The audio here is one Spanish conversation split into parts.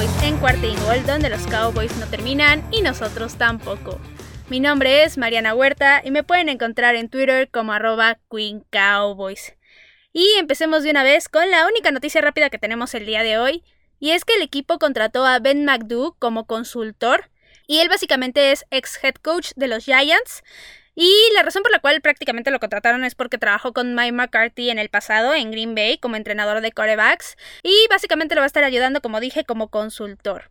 En Cuarta y Gol, donde los Cowboys no terminan y nosotros tampoco. Mi nombre es Mariana Huerta y me pueden encontrar en Twitter como arroba Queen Cowboys. Y empecemos de una vez con la única noticia rápida que tenemos el día de hoy, y es que el equipo contrató a Ben McDo como consultor, y él básicamente es ex head coach de los Giants, y la razón por la cual prácticamente lo contrataron es porque trabajó con Mike McCarthy en el pasado en Green Bay como entrenador de corebacks y básicamente lo va a estar ayudando, como dije, como consultor.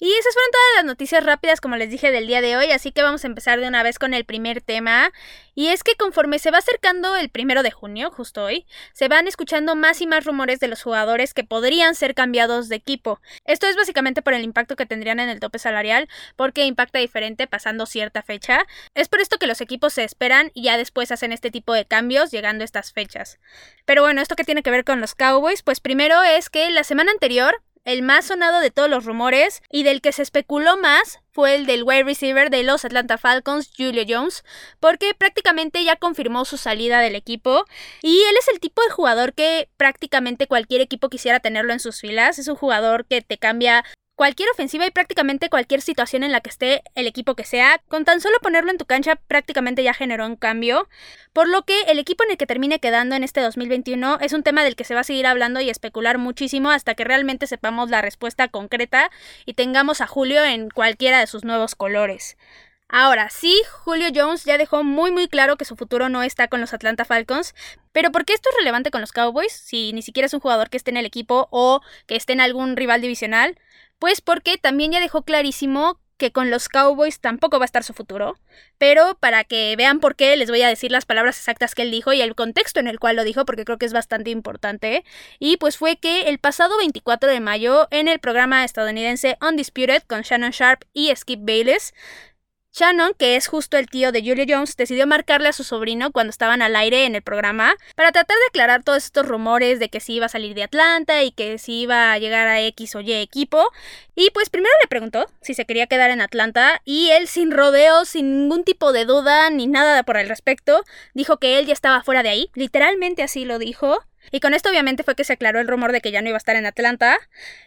Y esas fueron todas las noticias rápidas, como les dije, del día de hoy, así que vamos a empezar de una vez con el primer tema. Y es que conforme se va acercando el primero de junio, justo hoy, se van escuchando más y más rumores de los jugadores que podrían ser cambiados de equipo. Esto es básicamente por el impacto que tendrían en el tope salarial, porque impacta diferente pasando cierta fecha. Es por esto que los equipos se esperan y ya después hacen este tipo de cambios llegando a estas fechas. Pero bueno, ¿esto qué tiene que ver con los Cowboys? Pues primero es que la semana anterior el más sonado de todos los rumores y del que se especuló más fue el del wide receiver de los Atlanta Falcons, Julio Jones, porque prácticamente ya confirmó su salida del equipo y él es el tipo de jugador que prácticamente cualquier equipo quisiera tenerlo en sus filas, es un jugador que te cambia cualquier ofensiva y prácticamente cualquier situación en la que esté el equipo que sea, con tan solo ponerlo en tu cancha prácticamente ya generó un cambio, por lo que el equipo en el que termine quedando en este 2021 es un tema del que se va a seguir hablando y especular muchísimo hasta que realmente sepamos la respuesta concreta y tengamos a Julio en cualquiera de sus nuevos colores. Ahora, sí, Julio Jones ya dejó muy muy claro que su futuro no está con los Atlanta Falcons, pero ¿por qué esto es relevante con los Cowboys si ni siquiera es un jugador que esté en el equipo o que esté en algún rival divisional? Pues porque también ya dejó clarísimo que con los Cowboys tampoco va a estar su futuro, pero para que vean por qué les voy a decir las palabras exactas que él dijo y el contexto en el cual lo dijo porque creo que es bastante importante. Y pues fue que el pasado 24 de mayo en el programa estadounidense Undisputed con Shannon Sharp y Skip Bayless Shannon, que es justo el tío de Julia Jones, decidió marcarle a su sobrino cuando estaban al aire en el programa para tratar de aclarar todos estos rumores de que si iba a salir de Atlanta y que si iba a llegar a X o Y equipo. Y pues primero le preguntó si se quería quedar en Atlanta y él sin rodeos, sin ningún tipo de duda ni nada por el respecto, dijo que él ya estaba fuera de ahí, literalmente así lo dijo. Y con esto obviamente fue que se aclaró el rumor de que ya no iba a estar en Atlanta.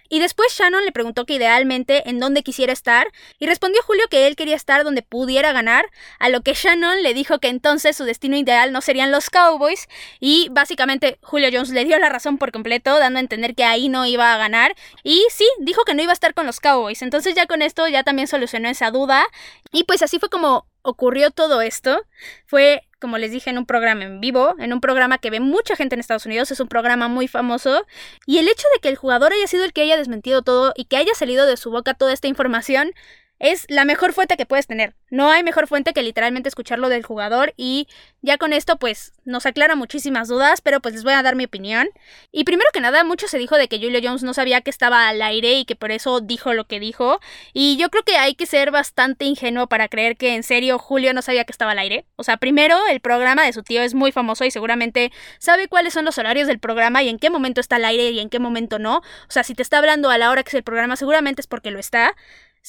Y después Shannon le preguntó que idealmente en dónde quisiera estar y respondió Julio que él quería estar donde pudiera ganar, a lo que Shannon le dijo que entonces su destino ideal no serían los Cowboys y básicamente Julio Jones le dio la razón por completo, dando a entender que ahí no iba a ganar y sí, dijo que no iba a estar con los Cowboys, entonces ya con esto ya también solucionó esa duda y pues así fue como ocurrió todo esto. Fue como les dije, en un programa en vivo, en un programa que ve mucha gente en Estados Unidos, es un programa muy famoso, y el hecho de que el jugador haya sido el que haya desmentido todo y que haya salido de su boca toda esta información, es la mejor fuente que puedes tener. No hay mejor fuente que literalmente escucharlo del jugador y ya con esto pues nos aclara muchísimas dudas, pero pues les voy a dar mi opinión. Y primero que nada, mucho se dijo de que Julio Jones no sabía que estaba al aire y que por eso dijo lo que dijo. Y yo creo que hay que ser bastante ingenuo para creer que en serio Julio no sabía que estaba al aire. O sea, primero el programa de su tío es muy famoso y seguramente sabe cuáles son los horarios del programa y en qué momento está al aire y en qué momento no. O sea, si te está hablando a la hora que es el programa, seguramente es porque lo está.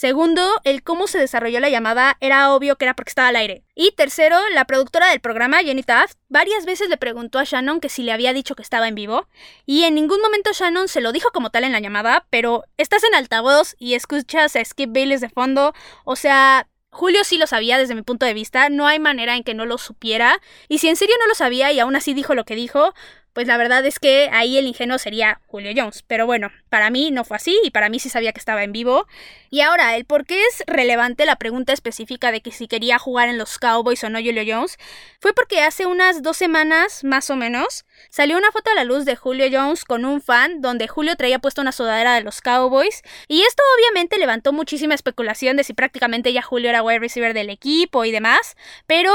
Segundo, el cómo se desarrolló la llamada era obvio que era porque estaba al aire. Y tercero, la productora del programa, Jenny Taft, varias veces le preguntó a Shannon que si le había dicho que estaba en vivo, y en ningún momento Shannon se lo dijo como tal en la llamada, pero estás en altavoz y escuchas a Skip Bayless de fondo, o sea, Julio sí lo sabía desde mi punto de vista, no hay manera en que no lo supiera, y si en serio no lo sabía y aún así dijo lo que dijo, pues la verdad es que ahí el ingenuo sería Julio Jones. Pero bueno, para mí no fue así y para mí sí sabía que estaba en vivo. Y ahora, el por qué es relevante la pregunta específica de que si quería jugar en los Cowboys o no Julio Jones, fue porque hace unas dos semanas, más o menos, salió una foto a la luz de Julio Jones con un fan donde Julio traía puesto una sudadera de los Cowboys. Y esto obviamente levantó muchísima especulación de si prácticamente ya Julio era wide receiver del equipo y demás. Pero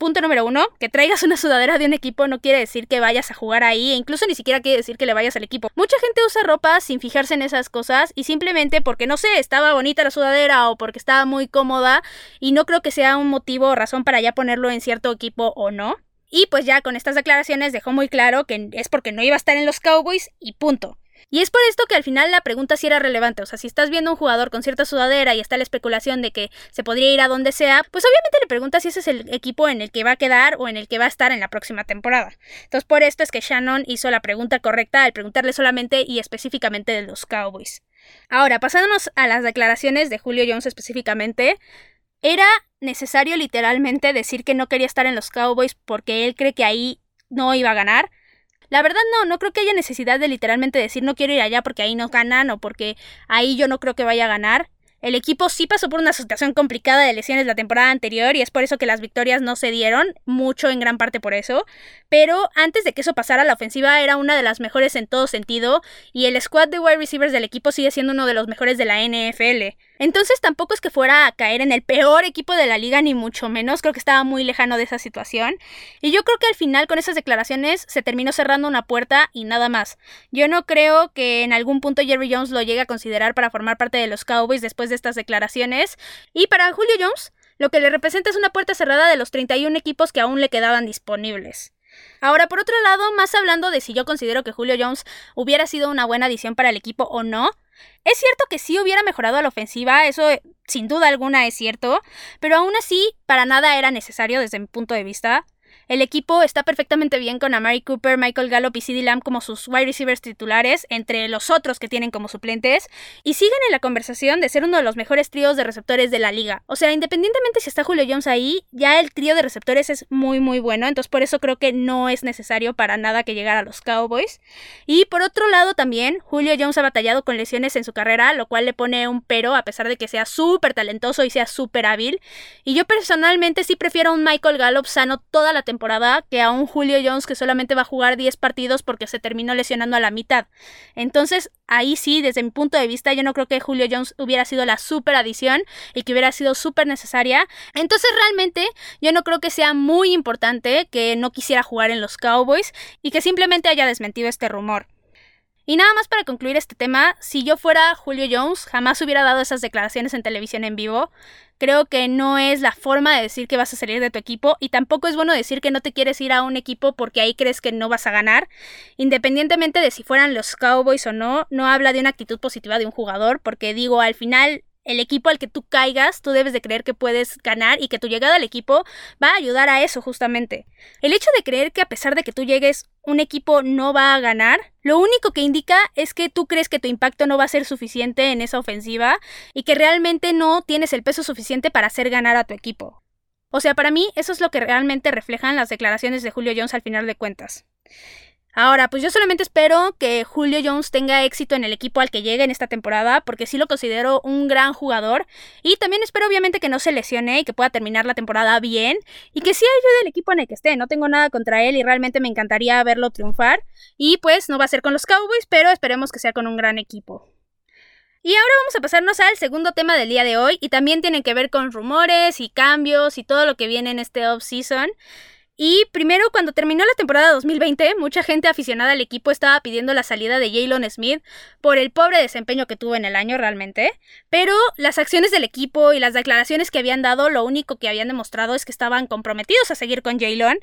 Punto número uno, que traigas una sudadera de un equipo no quiere decir que vayas a jugar ahí, e incluso ni siquiera quiere decir que le vayas al equipo. Mucha gente usa ropa sin fijarse en esas cosas y simplemente porque no sé, estaba bonita la sudadera o porque estaba muy cómoda y no creo que sea un motivo o razón para ya ponerlo en cierto equipo o no. Y pues ya con estas declaraciones dejó muy claro que es porque no iba a estar en los Cowboys y punto. Y es por esto que al final la pregunta sí era relevante. O sea, si estás viendo un jugador con cierta sudadera y está la especulación de que se podría ir a donde sea, pues obviamente le preguntas si ese es el equipo en el que va a quedar o en el que va a estar en la próxima temporada. Entonces, por esto es que Shannon hizo la pregunta correcta al preguntarle solamente y específicamente de los Cowboys. Ahora, pasándonos a las declaraciones de Julio Jones específicamente, era necesario literalmente decir que no quería estar en los Cowboys porque él cree que ahí no iba a ganar. La verdad no, no creo que haya necesidad de literalmente decir no quiero ir allá porque ahí no ganan o porque ahí yo no creo que vaya a ganar. El equipo sí pasó por una situación complicada de lesiones la temporada anterior y es por eso que las victorias no se dieron, mucho en gran parte por eso. Pero antes de que eso pasara, la ofensiva era una de las mejores en todo sentido y el squad de wide receivers del equipo sigue siendo uno de los mejores de la NFL. Entonces tampoco es que fuera a caer en el peor equipo de la liga, ni mucho menos. Creo que estaba muy lejano de esa situación. Y yo creo que al final con esas declaraciones se terminó cerrando una puerta y nada más. Yo no creo que en algún punto Jerry Jones lo llegue a considerar para formar parte de los Cowboys después de estas declaraciones. Y para Julio Jones, lo que le representa es una puerta cerrada de los 31 equipos que aún le quedaban disponibles. Ahora, por otro lado, más hablando de si yo considero que Julio Jones hubiera sido una buena adición para el equipo o no, es cierto que sí hubiera mejorado a la ofensiva, eso sin duda alguna es cierto, pero aún así para nada era necesario desde mi punto de vista. El equipo está perfectamente bien con Amari Cooper, Michael Gallup y CeeDee Lamb como sus wide receivers titulares, entre los otros que tienen como suplentes, y siguen en la conversación de ser uno de los mejores tríos de receptores de la liga. O sea, independientemente si está Julio Jones ahí, ya el trío de receptores es muy muy bueno, entonces por eso creo que no es necesario para nada que llegara a los Cowboys. Y por otro lado también, Julio Jones ha batallado con lesiones en su carrera, lo cual le pone un pero a pesar de que sea súper talentoso y sea súper hábil. Y yo personalmente sí prefiero un Michael Gallup sano toda temporada que a un Julio Jones que solamente va a jugar 10 partidos porque se terminó lesionando a la mitad. Entonces, ahí sí, desde mi punto de vista, yo no creo que Julio Jones hubiera sido la super adición y que hubiera sido súper necesaria. Entonces, realmente, yo no creo que sea muy importante que no quisiera jugar en los Cowboys y que simplemente haya desmentido este rumor. Y nada más para concluir este tema, si yo fuera Julio Jones, jamás hubiera dado esas declaraciones en televisión en vivo. Creo que no es la forma de decir que vas a salir de tu equipo y tampoco es bueno decir que no te quieres ir a un equipo porque ahí crees que no vas a ganar. Independientemente de si fueran los Cowboys o no, no habla de una actitud positiva de un jugador porque digo, al final el equipo al que tú caigas, tú debes de creer que puedes ganar y que tu llegada al equipo va a ayudar a eso justamente. El hecho de creer que a pesar de que tú llegues, un equipo no va a ganar, lo único que indica es que tú crees que tu impacto no va a ser suficiente en esa ofensiva y que realmente no tienes el peso suficiente para hacer ganar a tu equipo. O sea, para mí eso es lo que realmente reflejan las declaraciones de Julio Jones al final de cuentas. Ahora, pues yo solamente espero que Julio Jones tenga éxito en el equipo al que llegue en esta temporada, porque sí lo considero un gran jugador. Y también espero obviamente que no se lesione y que pueda terminar la temporada bien y que sí ayude al equipo en el que esté. No tengo nada contra él y realmente me encantaría verlo triunfar. Y pues no va a ser con los Cowboys, pero esperemos que sea con un gran equipo. Y ahora vamos a pasarnos al segundo tema del día de hoy y también tiene que ver con rumores y cambios y todo lo que viene en este off-season. Y primero, cuando terminó la temporada 2020, mucha gente aficionada al equipo estaba pidiendo la salida de Jalen Smith por el pobre desempeño que tuvo en el año realmente. Pero las acciones del equipo y las declaraciones que habían dado, lo único que habían demostrado es que estaban comprometidos a seguir con Jalen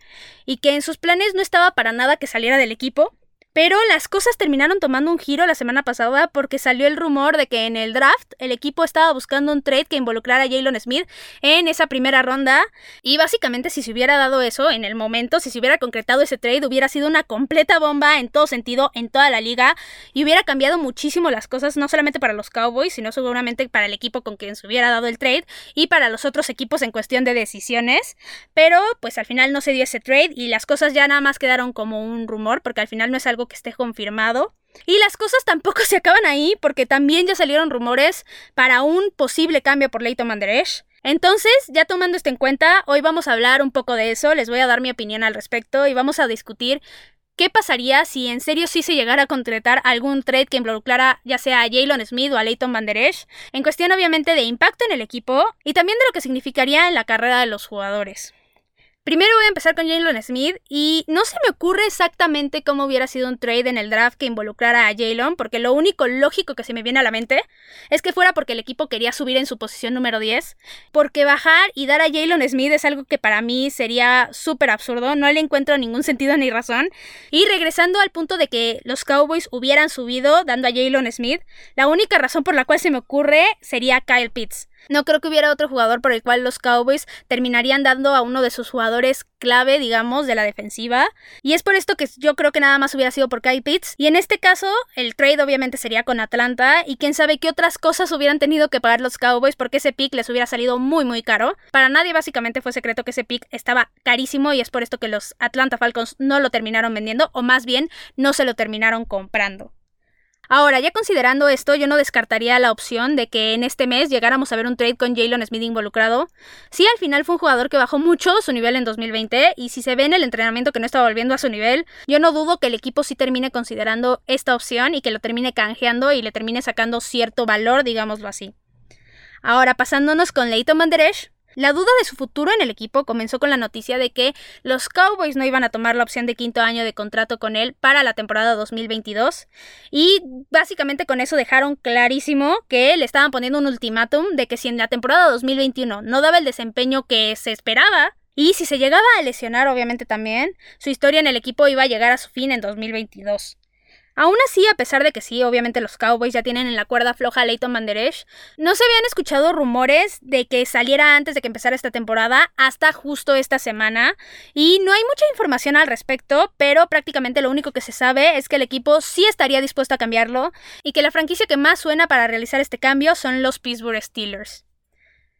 y que en sus planes no estaba para nada que saliera del equipo. Pero las cosas terminaron tomando un giro la semana pasada porque salió el rumor de que en el draft el equipo estaba buscando un trade que involucrara a Jalen Smith en esa primera ronda. Y básicamente si se hubiera dado eso en el momento, si se hubiera concretado ese trade, hubiera sido una completa bomba en todo sentido, en toda la liga. Y hubiera cambiado muchísimo las cosas, no solamente para los Cowboys, sino seguramente para el equipo con quien se hubiera dado el trade y para los otros equipos en cuestión de decisiones. Pero pues al final no se dio ese trade y las cosas ya nada más quedaron como un rumor porque al final no es que esté confirmado. Y las cosas tampoco se acaban ahí porque también ya salieron rumores para un posible cambio por Leighton Manderesh. Entonces, ya tomando esto en cuenta, hoy vamos a hablar un poco de eso, les voy a dar mi opinión al respecto y vamos a discutir qué pasaría si en serio sí se llegara a concretar algún trade que involucrara ya sea a Jalen Smith o a Leighton Manderesh, en cuestión obviamente de impacto en el equipo y también de lo que significaría en la carrera de los jugadores. Primero voy a empezar con Jalen Smith y no se me ocurre exactamente cómo hubiera sido un trade en el draft que involucrara a Jalen, porque lo único lógico que se me viene a la mente es que fuera porque el equipo quería subir en su posición número 10, porque bajar y dar a Jalen Smith es algo que para mí sería súper absurdo, no le encuentro ningún sentido ni razón. Y regresando al punto de que los Cowboys hubieran subido dando a Jalen Smith, la única razón por la cual se me ocurre sería Kyle Pitts. No creo que hubiera otro jugador por el cual los Cowboys terminarían dando a uno de sus jugadores clave, digamos, de la defensiva. Y es por esto que yo creo que nada más hubiera sido por Kyle Pitts. Y en este caso, el trade obviamente sería con Atlanta. Y quién sabe qué otras cosas hubieran tenido que pagar los Cowboys porque ese pick les hubiera salido muy, muy caro. Para nadie básicamente fue secreto que ese pick estaba carísimo y es por esto que los Atlanta Falcons no lo terminaron vendiendo o más bien no se lo terminaron comprando. Ahora, ya considerando esto, yo no descartaría la opción de que en este mes llegáramos a ver un trade con Jalen Smith involucrado. Sí, al final fue un jugador que bajó mucho su nivel en 2020 y si se ve en el entrenamiento que no está volviendo a su nivel, yo no dudo que el equipo sí termine considerando esta opción y que lo termine canjeando y le termine sacando cierto valor, digámoslo así. Ahora, pasándonos con Leighton Manderesh, la duda de su futuro en el equipo comenzó con la noticia de que los Cowboys no iban a tomar la opción de quinto año de contrato con él para la temporada 2022 y básicamente con eso dejaron clarísimo que le estaban poniendo un ultimátum de que si en la temporada 2021 no daba el desempeño que se esperaba, y si se llegaba a lesionar, obviamente también, su historia en el equipo iba a llegar a su fin en 2022. Aún así, a pesar de que sí, obviamente los Cowboys ya tienen en la cuerda floja a Leighton Manderesh, no se habían escuchado rumores de que saliera antes de que empezara esta temporada hasta justo esta semana. Y no hay mucha información al respecto, pero prácticamente lo único que se sabe es que el equipo sí estaría dispuesto a cambiarlo y que la franquicia que más suena para realizar este cambio son los Pittsburgh Steelers.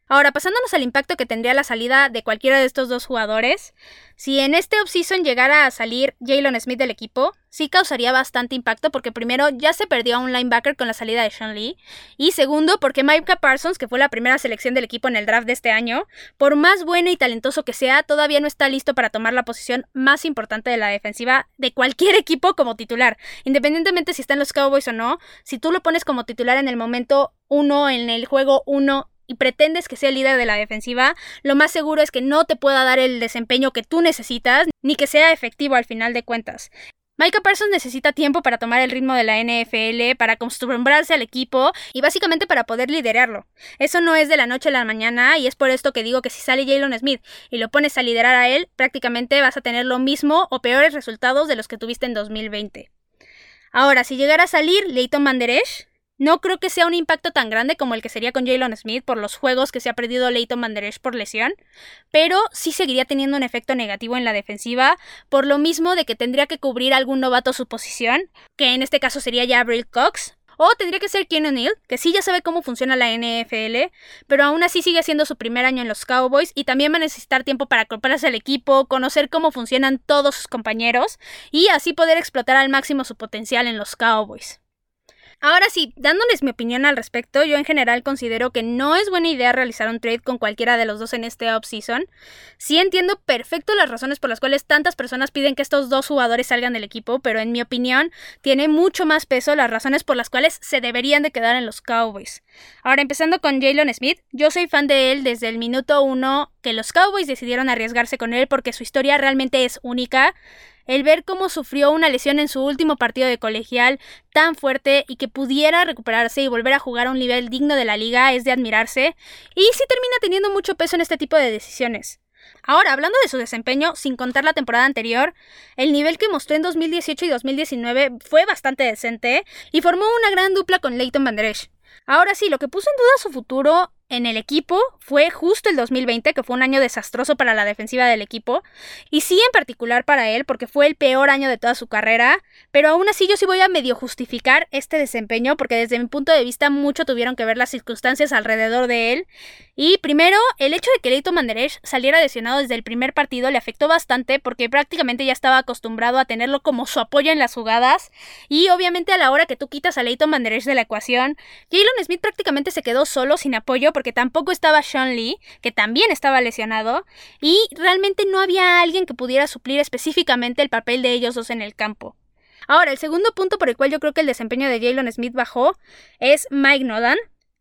Ahora, pasándonos al impacto que tendría la salida de cualquiera de estos dos jugadores, si en este offseason llegara a salir Jalen Smith del equipo, sí causaría bastante impacto porque primero ya se perdió a un linebacker con la salida de Sean Lee. Y segundo porque Micah Parsons, que fue la primera selección del equipo en el draft de este año, por más bueno y talentoso que sea, todavía no está listo para tomar la posición más importante de la defensiva de cualquier equipo como titular, independientemente si está en los Cowboys o no, si tú lo pones como titular en el momento 1 en el juego 1 y pretendes que sea el líder de la defensiva, lo más seguro es que no te pueda dar el desempeño que tú necesitas, ni que sea efectivo al final de cuentas. Micah Parsons necesita tiempo para tomar el ritmo de la NFL, para acostumbrarse al equipo y básicamente para poder liderarlo. Eso no es de la noche a la mañana y es por esto que digo que si sale Jalen Smith y lo pones a liderar a él, prácticamente vas a tener lo mismo o peores resultados de los que tuviste en 2020. Ahora, si llegara a salir Leighton Manderesh, no creo que sea un impacto tan grande como el que sería con Jalen Smith por los juegos que se ha perdido Leighton Manderesh por lesión, pero sí seguiría teniendo un efecto negativo en la defensiva, por lo mismo de que tendría que cubrir algún novato su posición, que en este caso sería ya Abril Cox, o tendría que ser Ken O'Neill, que sí ya sabe cómo funciona la NFL, pero aún así sigue siendo su primer año en los Cowboys y también va a necesitar tiempo para acoplarse al equipo, conocer cómo funcionan todos sus compañeros y así poder explotar al máximo su potencial en los Cowboys. Ahora sí, dándoles mi opinión al respecto, yo en general considero que no es buena idea realizar un trade con cualquiera de los dos en este offseason. Sí entiendo perfecto las razones por las cuales tantas personas piden que estos dos jugadores salgan del equipo, pero en mi opinión tiene mucho más peso las razones por las cuales se deberían de quedar en los Cowboys. Ahora, empezando con Jalen Smith, yo soy fan de él desde el minuto uno que los Cowboys decidieron arriesgarse con él porque su historia realmente es única el ver cómo sufrió una lesión en su último partido de colegial tan fuerte y que pudiera recuperarse y volver a jugar a un nivel digno de la liga es de admirarse, y sí termina teniendo mucho peso en este tipo de decisiones. Ahora, hablando de su desempeño, sin contar la temporada anterior, el nivel que mostró en 2018 y 2019 fue bastante decente y formó una gran dupla con Leighton Banderesh. Ahora sí, lo que puso en duda su futuro en el equipo fue justo el 2020, que fue un año desastroso para la defensiva del equipo, y sí en particular para él, porque fue el peor año de toda su carrera, pero aún así yo sí voy a medio justificar este desempeño, porque desde mi punto de vista mucho tuvieron que ver las circunstancias alrededor de él, y primero, el hecho de que Leito Manderesh saliera lesionado desde el primer partido le afectó bastante, porque prácticamente ya estaba acostumbrado a tenerlo como su apoyo en las jugadas, y obviamente a la hora que tú quitas a Leito Manderesh de la ecuación, Jalen Smith prácticamente se quedó solo sin apoyo, porque tampoco estaba Sean Lee, que también estaba lesionado, y realmente no había alguien que pudiera suplir específicamente el papel de ellos dos en el campo. Ahora, el segundo punto por el cual yo creo que el desempeño de Jalen Smith bajó es Mike Nolan.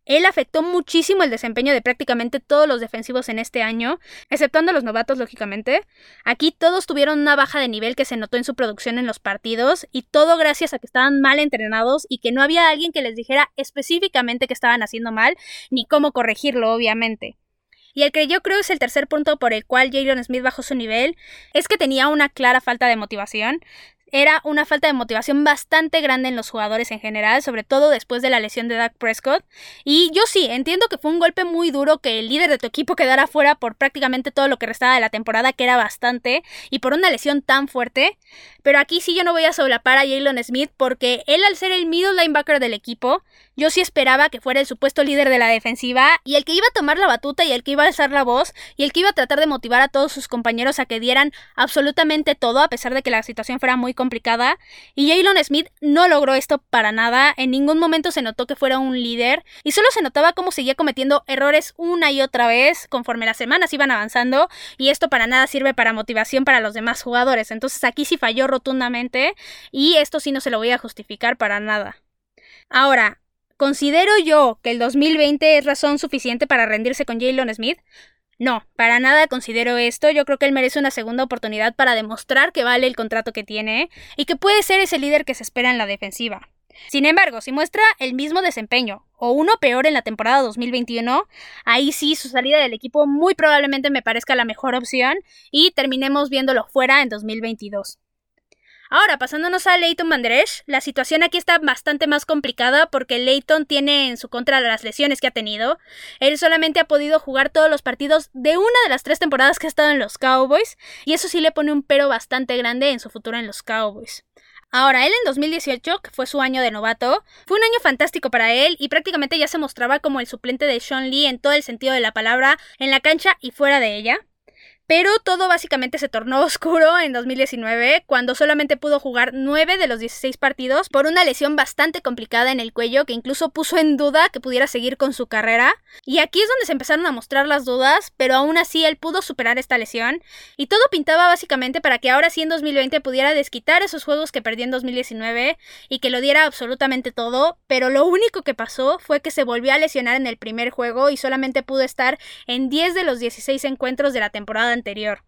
Él afectó muchísimo el desempeño de prácticamente todos los defensivos en este año, exceptuando los novatos, lógicamente. Aquí todos tuvieron una baja de nivel que se notó en su producción en los partidos, y todo gracias a que estaban mal entrenados y que no había alguien que les dijera específicamente que estaban haciendo mal, ni cómo corregirlo, obviamente. Y el que yo creo es el tercer punto por el cual Jalen Smith bajó su nivel, es que tenía una clara falta de motivación era una falta de motivación bastante grande en los jugadores en general, sobre todo después de la lesión de Dak Prescott. Y yo sí, entiendo que fue un golpe muy duro que el líder de tu equipo quedara fuera por prácticamente todo lo que restaba de la temporada, que era bastante, y por una lesión tan fuerte. Pero aquí sí yo no voy a solapar a Jalen Smith porque él al ser el middle linebacker del equipo, yo sí esperaba que fuera el supuesto líder de la defensiva y el que iba a tomar la batuta y el que iba a alzar la voz y el que iba a tratar de motivar a todos sus compañeros a que dieran absolutamente todo a pesar de que la situación fuera muy complicada. Y Jalen Smith no logró esto para nada, en ningún momento se notó que fuera un líder y solo se notaba cómo seguía cometiendo errores una y otra vez conforme las semanas iban avanzando y esto para nada sirve para motivación para los demás jugadores. Entonces aquí sí falló rotundamente y esto sí no se lo voy a justificar para nada. Ahora, ¿Considero yo que el 2020 es razón suficiente para rendirse con Jalen Smith? No, para nada considero esto. Yo creo que él merece una segunda oportunidad para demostrar que vale el contrato que tiene y que puede ser ese líder que se espera en la defensiva. Sin embargo, si muestra el mismo desempeño o uno peor en la temporada 2021, ahí sí su salida del equipo muy probablemente me parezca la mejor opción y terminemos viéndolo fuera en 2022. Ahora, pasándonos a Leighton Manderesh, la situación aquí está bastante más complicada porque Leighton tiene en su contra las lesiones que ha tenido. Él solamente ha podido jugar todos los partidos de una de las tres temporadas que ha estado en los Cowboys, y eso sí le pone un pero bastante grande en su futuro en los Cowboys. Ahora, él en 2018, que fue su año de novato, fue un año fantástico para él y prácticamente ya se mostraba como el suplente de Sean Lee en todo el sentido de la palabra, en la cancha y fuera de ella. Pero todo básicamente se tornó oscuro en 2019, cuando solamente pudo jugar 9 de los 16 partidos por una lesión bastante complicada en el cuello que incluso puso en duda que pudiera seguir con su carrera. Y aquí es donde se empezaron a mostrar las dudas, pero aún así él pudo superar esta lesión. Y todo pintaba básicamente para que ahora sí en 2020 pudiera desquitar esos juegos que perdió en 2019 y que lo diera absolutamente todo. Pero lo único que pasó fue que se volvió a lesionar en el primer juego y solamente pudo estar en 10 de los 16 encuentros de la temporada anterior.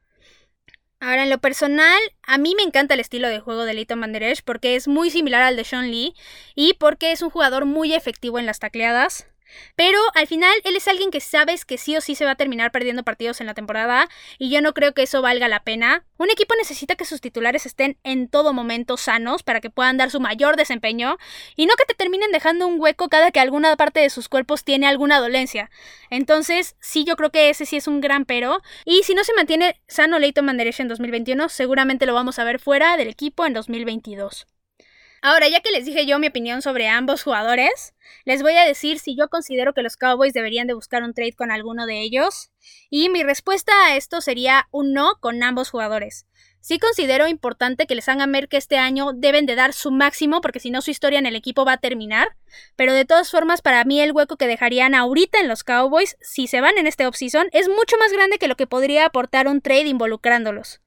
Ahora, en lo personal, a mí me encanta el estilo de juego de Leighton Manderesh porque es muy similar al de Sean Lee y porque es un jugador muy efectivo en las tacleadas. Pero al final él es alguien que sabes que sí o sí se va a terminar perdiendo partidos en la temporada y yo no creo que eso valga la pena. Un equipo necesita que sus titulares estén en todo momento sanos para que puedan dar su mayor desempeño y no que te terminen dejando un hueco cada que alguna parte de sus cuerpos tiene alguna dolencia. Entonces, sí, yo creo que ese sí es un gran pero. Y si no se mantiene sano Leighton Manderesh en 2021, seguramente lo vamos a ver fuera del equipo en 2022. Ahora, ya que les dije yo mi opinión sobre ambos jugadores, les voy a decir si yo considero que los Cowboys deberían de buscar un trade con alguno de ellos. Y mi respuesta a esto sería un no con ambos jugadores. Sí considero importante que les hagan ver que este año deben de dar su máximo porque si no su historia en el equipo va a terminar. Pero de todas formas, para mí el hueco que dejarían ahorita en los Cowboys, si se van en este offseason, es mucho más grande que lo que podría aportar un trade involucrándolos.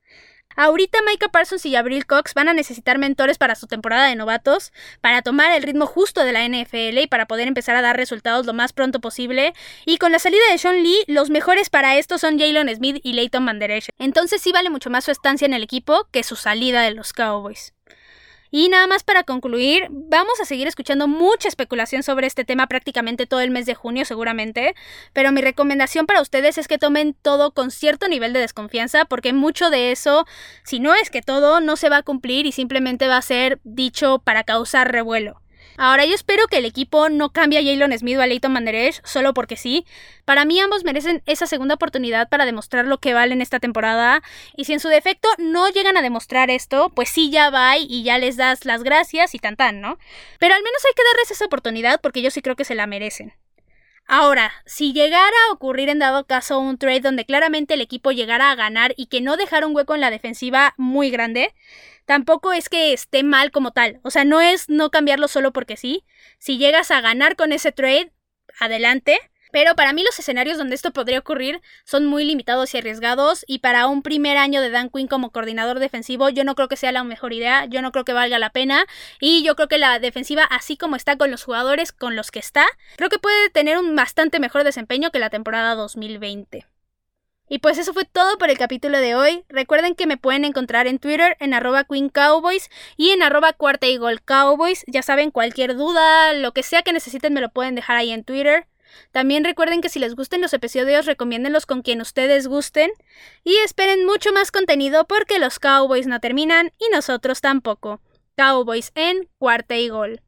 Ahorita Micah Parsons y Abril Cox van a necesitar mentores para su temporada de novatos, para tomar el ritmo justo de la NFL y para poder empezar a dar resultados lo más pronto posible. Y con la salida de Sean Lee, los mejores para esto son Jalen Smith y Leighton Manderesh. Entonces sí vale mucho más su estancia en el equipo que su salida de los Cowboys. Y nada más para concluir, vamos a seguir escuchando mucha especulación sobre este tema prácticamente todo el mes de junio seguramente, pero mi recomendación para ustedes es que tomen todo con cierto nivel de desconfianza porque mucho de eso, si no es que todo, no se va a cumplir y simplemente va a ser dicho para causar revuelo. Ahora yo espero que el equipo no cambie a Jalen Smith o a Leighton Manderesh solo porque sí. Para mí ambos merecen esa segunda oportunidad para demostrar lo que valen esta temporada. Y si en su defecto no llegan a demostrar esto, pues sí ya va y ya les das las gracias y tan tan, ¿no? Pero al menos hay que darles esa oportunidad porque yo sí creo que se la merecen. Ahora, si llegara a ocurrir en dado caso un trade donde claramente el equipo llegara a ganar y que no dejara un hueco en la defensiva muy grande, tampoco es que esté mal como tal. O sea, no es no cambiarlo solo porque sí. Si llegas a ganar con ese trade, adelante. Pero para mí los escenarios donde esto podría ocurrir son muy limitados y arriesgados y para un primer año de Dan Quinn como coordinador defensivo yo no creo que sea la mejor idea, yo no creo que valga la pena y yo creo que la defensiva así como está con los jugadores con los que está, creo que puede tener un bastante mejor desempeño que la temporada 2020. Y pues eso fue todo por el capítulo de hoy. Recuerden que me pueden encontrar en Twitter en arroba Queen Cowboys y en arroba cuarta y Cowboys. Ya saben, cualquier duda, lo que sea que necesiten me lo pueden dejar ahí en Twitter. También recuerden que si les gusten los episodios, recomiéndenlos con quien ustedes gusten. Y esperen mucho más contenido porque los Cowboys no terminan y nosotros tampoco. Cowboys en cuarta y gol.